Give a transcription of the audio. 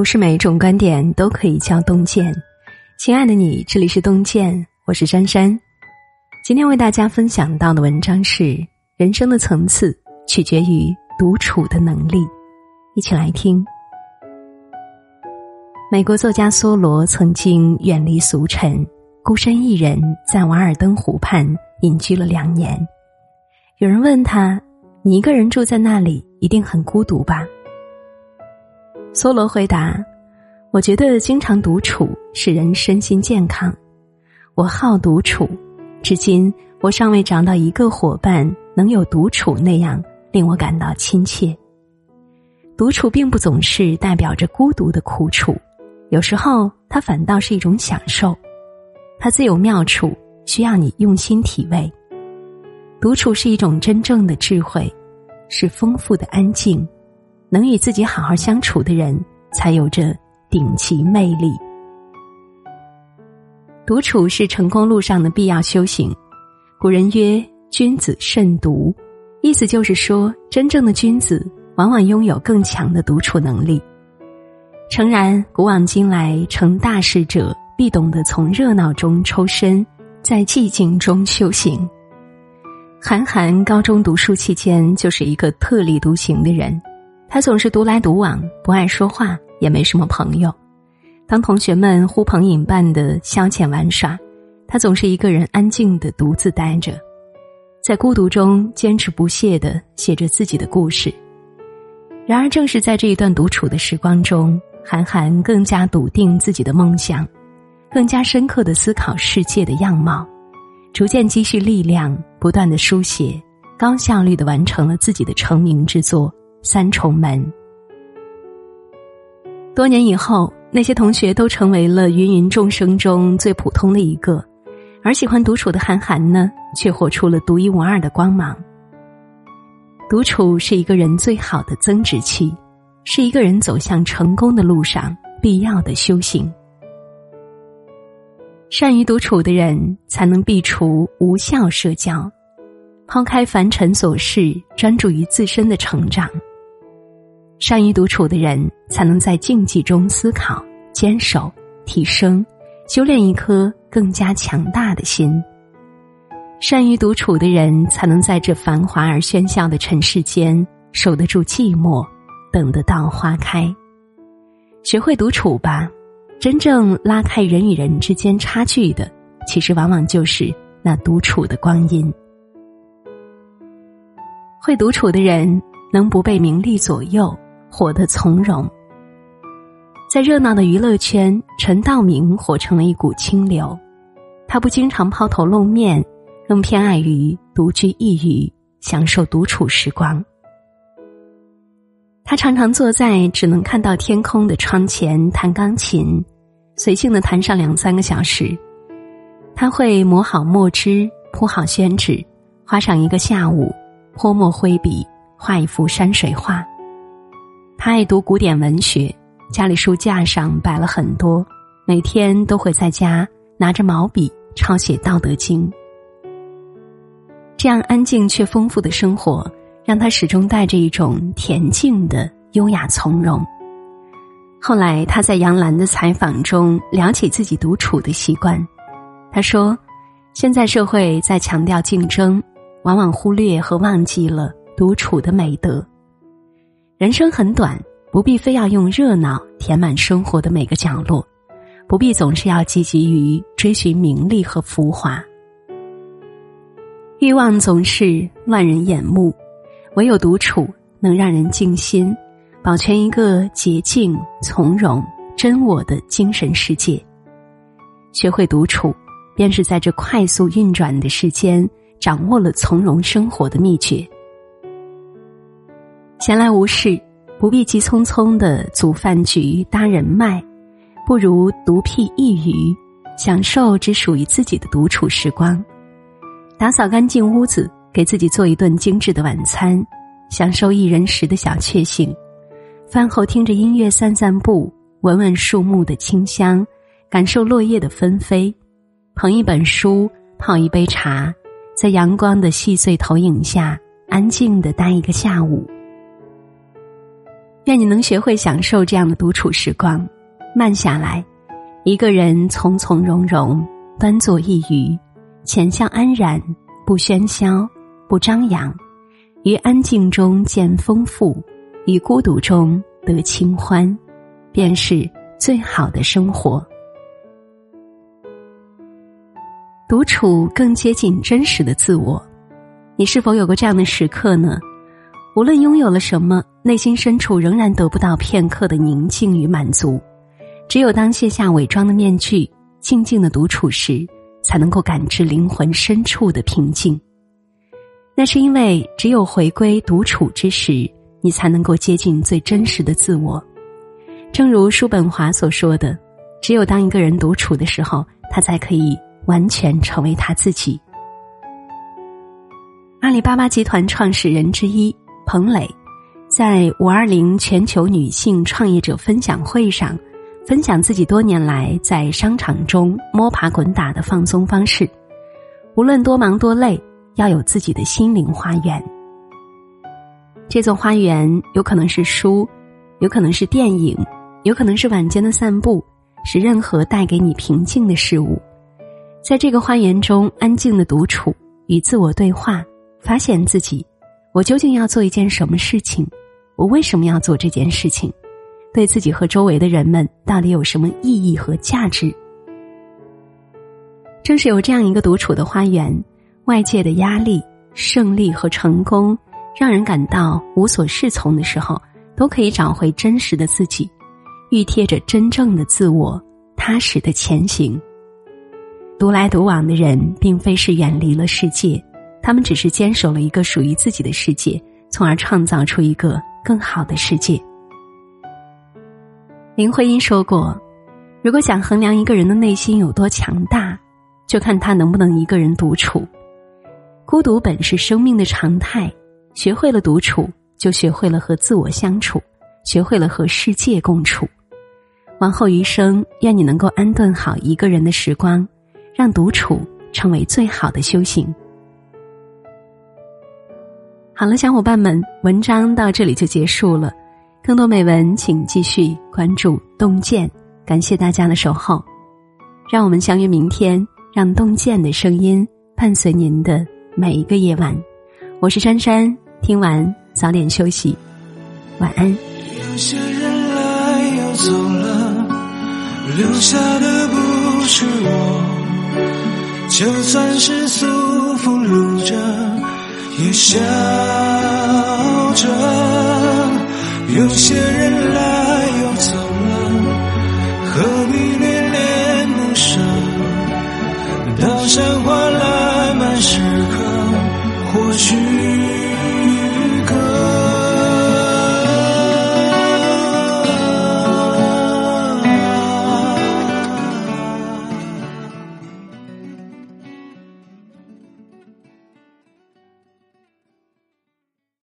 不是每一种观点都可以叫洞见。亲爱的你，这里是洞见，我是珊珊。今天为大家分享到的文章是：人生的层次取决于独处的能力。一起来听。美国作家梭罗曾经远离俗尘，孤身一人在瓦尔登湖畔隐居了两年。有人问他：“你一个人住在那里，一定很孤独吧？”梭罗回答：“我觉得经常独处使人身心健康。我好独处，至今我尚未找到一个伙伴能有独处那样令我感到亲切。独处并不总是代表着孤独的苦楚，有时候它反倒是一种享受。它自有妙处，需要你用心体味。独处是一种真正的智慧，是丰富的安静。”能与自己好好相处的人，才有着顶级魅力。独处是成功路上的必要修行。古人曰：“君子慎独”，意思就是说，真正的君子往往拥有更强的独处能力。诚然，古往今来，成大事者必懂得从热闹中抽身，在寂静中修行。韩寒高中读书期间，就是一个特立独行的人。他总是独来独往，不爱说话，也没什么朋友。当同学们呼朋引伴的消遣玩耍，他总是一个人安静的独自待着，在孤独中坚持不懈的写着自己的故事。然而，正是在这一段独处的时光中，韩寒更加笃定自己的梦想，更加深刻的思考世界的样貌，逐渐积蓄力量，不断的书写，高效率的完成了自己的成名之作。三重门。多年以后，那些同学都成为了芸芸众生中最普通的一个，而喜欢独处的韩寒呢，却活出了独一无二的光芒。独处是一个人最好的增值期，是一个人走向成功的路上必要的修行。善于独处的人，才能避除无效社交，抛开凡尘琐事，专注于自身的成长。善于独处的人，才能在静寂中思考、坚守、提升、修炼一颗更加强大的心。善于独处的人，才能在这繁华而喧嚣的尘世间守得住寂寞，等得到花开。学会独处吧，真正拉开人与人之间差距的，其实往往就是那独处的光阴。会独处的人，能不被名利左右。活得从容，在热闹的娱乐圈，陈道明活成了一股清流。他不经常抛头露面，更偏爱于独居一隅，享受独处时光。他常常坐在只能看到天空的窗前弹钢琴，随性的弹上两三个小时。他会磨好墨汁，铺好宣纸，花上一个下午，泼墨挥笔，画一幅山水画。他爱读古典文学，家里书架上摆了很多，每天都会在家拿着毛笔抄写《道德经》。这样安静却丰富的生活，让他始终带着一种恬静的优雅从容。后来他在杨澜的采访中聊起自己独处的习惯，他说：“现在社会在强调竞争，往往忽略和忘记了独处的美德。”人生很短，不必非要用热闹填满生活的每个角落，不必总是要积极于追寻名利和浮华。欲望总是万人眼目，唯有独处能让人静心，保全一个洁净、从容、真我的精神世界。学会独处，便是在这快速运转的世间，掌握了从容生活的秘诀。闲来无事，不必急匆匆的组饭局搭人脉，不如独辟一隅，享受只属于自己的独处时光。打扫干净屋子，给自己做一顿精致的晚餐，享受一人食的小确幸。饭后听着音乐散散步，闻闻树木的清香，感受落叶的纷飞。捧一本书，泡一杯茶，在阳光的细碎投影下，安静的待一个下午。愿你能学会享受这样的独处时光，慢下来，一个人从从容容，端坐一隅，浅笑安然，不喧嚣，不张扬，于安静中见丰富，于孤独中得清欢，便是最好的生活。独处更接近真实的自我，你是否有过这样的时刻呢？无论拥有了什么，内心深处仍然得不到片刻的宁静与满足。只有当卸下伪装的面具，静静的独处时，才能够感知灵魂深处的平静。那是因为，只有回归独处之时，你才能够接近最真实的自我。正如叔本华所说的：“只有当一个人独处的时候，他才可以完全成为他自己。”阿里巴巴集团创始人之一。彭磊在五二零全球女性创业者分享会上，分享自己多年来在商场中摸爬滚打的放松方式。无论多忙多累，要有自己的心灵花园。这座花园有可能是书，有可能是电影，有可能是晚间的散步，是任何带给你平静的事物。在这个花园中，安静的独处，与自我对话，发现自己。我究竟要做一件什么事情？我为什么要做这件事情？对自己和周围的人们到底有什么意义和价值？正是有这样一个独处的花园，外界的压力、胜利和成功，让人感到无所适从的时候，都可以找回真实的自己，预贴着真正的自我，踏实的前行。独来独往的人，并非是远离了世界。他们只是坚守了一个属于自己的世界，从而创造出一个更好的世界。林徽因说过：“如果想衡量一个人的内心有多强大，就看他能不能一个人独处。孤独本是生命的常态，学会了独处，就学会了和自我相处，学会了和世界共处。往后余生，愿你能够安顿好一个人的时光，让独处成为最好的修行。”好了，小伙伴们，文章到这里就结束了。更多美文，请继续关注“洞见”。感谢大家的守候，让我们相约明天，让“洞见”的声音伴随您的每一个夜晚。我是珊珊，听完早点休息，晚安。有些人来又走了，留下的不是我，就算是束缚着。也笑着，有些人来。